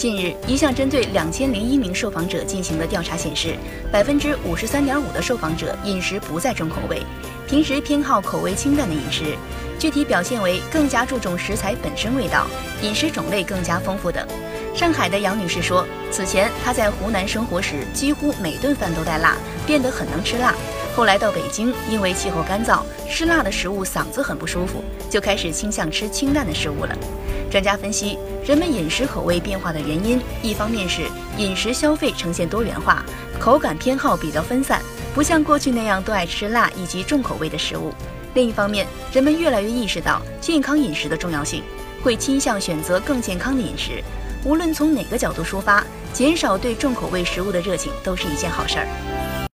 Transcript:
近日，一项针对两千零一名受访者进行的调查显示，百分之五十三点五的受访者饮食不再重口味，平时偏好口味清淡的饮食。具体表现为更加注重食材本身味道，饮食种类更加丰富等。上海的杨女士说，此前她在湖南生活时，几乎每顿饭都带辣，变得很能吃辣。后来到北京，因为气候干燥，吃辣的食物嗓子很不舒服，就开始倾向吃清淡的食物了。专家分析，人们饮食口味变化的原因，一方面是饮食消费呈现多元化，口感偏好比较分散，不像过去那样都爱吃辣以及重口味的食物；另一方面，人们越来越意识到健康饮食的重要性，会倾向选择更健康的饮食。无论从哪个角度出发，减少对重口味食物的热情都是一件好事儿。